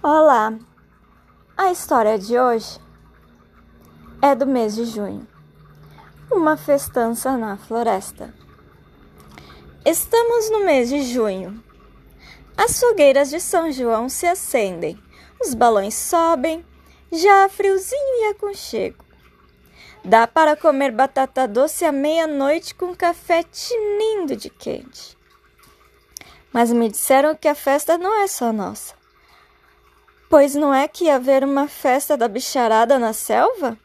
Olá! A história de hoje é do mês de junho. Uma festança na floresta. Estamos no mês de junho. As fogueiras de São João se acendem, os balões sobem, já há friozinho e aconchego. Dá para comer batata doce à meia-noite com café tinindo de quente. Mas me disseram que a festa não é só nossa. Pois não é que ia haver uma festa da bicharada na selva?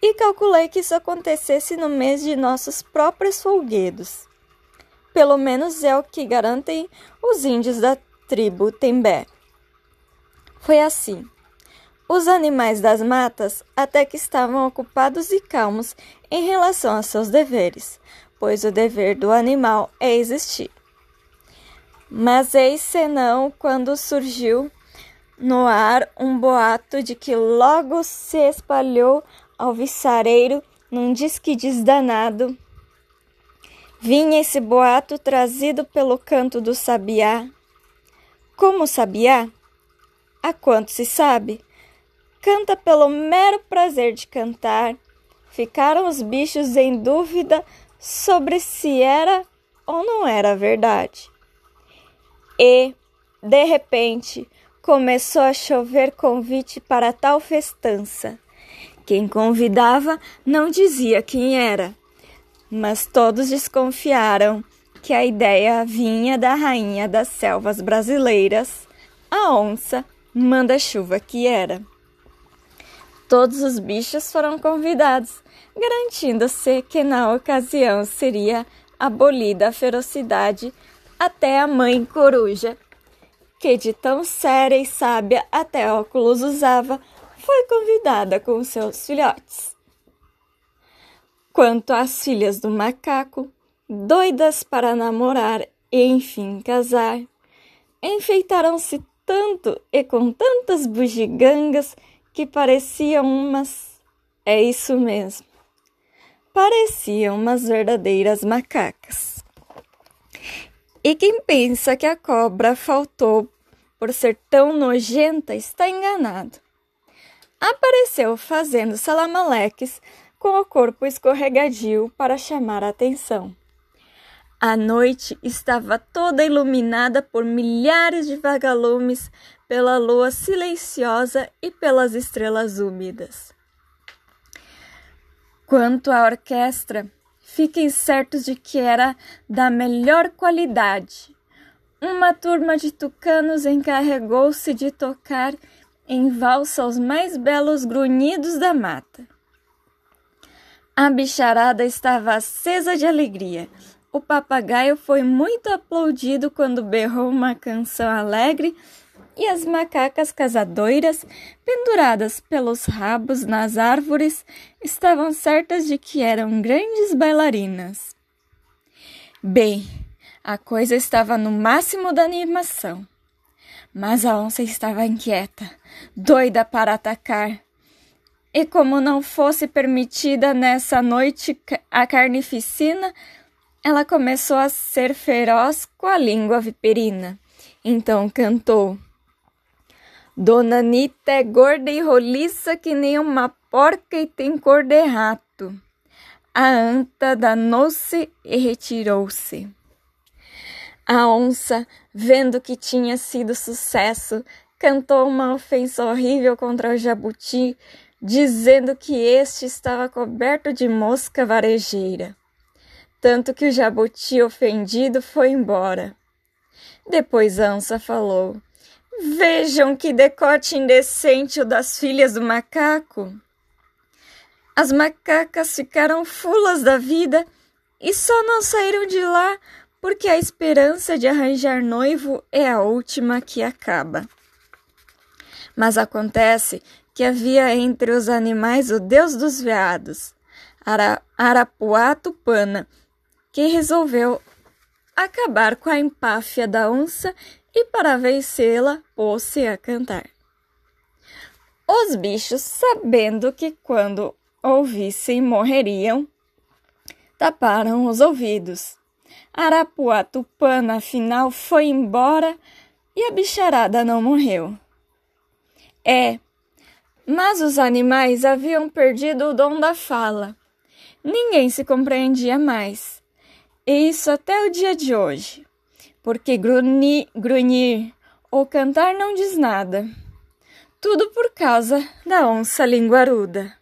E calculei que isso acontecesse no mês de nossos próprios folguedos. Pelo menos é o que garantem os índios da tribo Tembé. Foi assim. Os animais das matas até que estavam ocupados e calmos em relação a seus deveres, pois o dever do animal é existir. Mas eis senão quando surgiu no ar um boato de que logo se espalhou ao viçareiro num disque desdanado. Vinha esse boato trazido pelo canto do sabiá. Como sabiá? Há quanto se sabe? Canta pelo mero prazer de cantar. Ficaram os bichos em dúvida sobre se era ou não era verdade. E, de repente, começou a chover convite para tal festança. Quem convidava não dizia quem era, mas todos desconfiaram que a ideia vinha da rainha das selvas brasileiras, a onça manda-chuva que era. Todos os bichos foram convidados, garantindo-se que na ocasião seria abolida a ferocidade até a mãe coruja, que de tão séria e sábia até óculos usava, foi convidada com seus filhotes. Quanto às filhas do macaco, doidas para namorar e enfim casar, enfeitaram-se tanto e com tantas bugigangas que pareciam umas. É isso mesmo. Pareciam umas verdadeiras macacas. E quem pensa que a cobra faltou por ser tão nojenta está enganado. Apareceu fazendo salamaleques com o corpo escorregadio para chamar a atenção. A noite estava toda iluminada por milhares de vagalumes, pela lua silenciosa e pelas estrelas úmidas. Quanto à orquestra, fiquem certos de que era da melhor qualidade. Uma turma de tucanos encarregou-se de tocar em valsa os mais belos grunhidos da mata. A bicharada estava acesa de alegria. O papagaio foi muito aplaudido quando berrou uma canção alegre e as macacas casadoiras, penduradas pelos rabos nas árvores, estavam certas de que eram grandes bailarinas. Bem, a coisa estava no máximo da animação. Mas a onça estava inquieta, doida para atacar. E como não fosse permitida nessa noite a carnificina, ela começou a ser feroz com a língua viperina. Então cantou. Dona Anitta é gorda e roliça que nem uma porca e tem cor de rato. A anta danou-se e retirou-se. A onça, vendo que tinha sido sucesso, cantou uma ofensa horrível contra o jabuti, dizendo que este estava coberto de mosca varejeira. Tanto que o jabuti ofendido foi embora. Depois a onça falou: Vejam que decote indecente o das filhas do macaco. As macacas ficaram fulas da vida e só não saíram de lá porque a esperança de arranjar noivo é a última que acaba. Mas acontece que havia entre os animais o deus dos veados, Ara Arapuá Tupana, que resolveu acabar com a empáfia da onça e para vencê-la pôs-se a cantar. Os bichos, sabendo que quando ouvissem morreriam, taparam os ouvidos. Arapuá Tupana afinal foi embora e a bicharada não morreu. É, mas os animais haviam perdido o dom da fala. Ninguém se compreendia mais. Isso até o dia de hoje. Porque grunir, grunhir ou cantar não diz nada. Tudo por causa da onça linguaruda.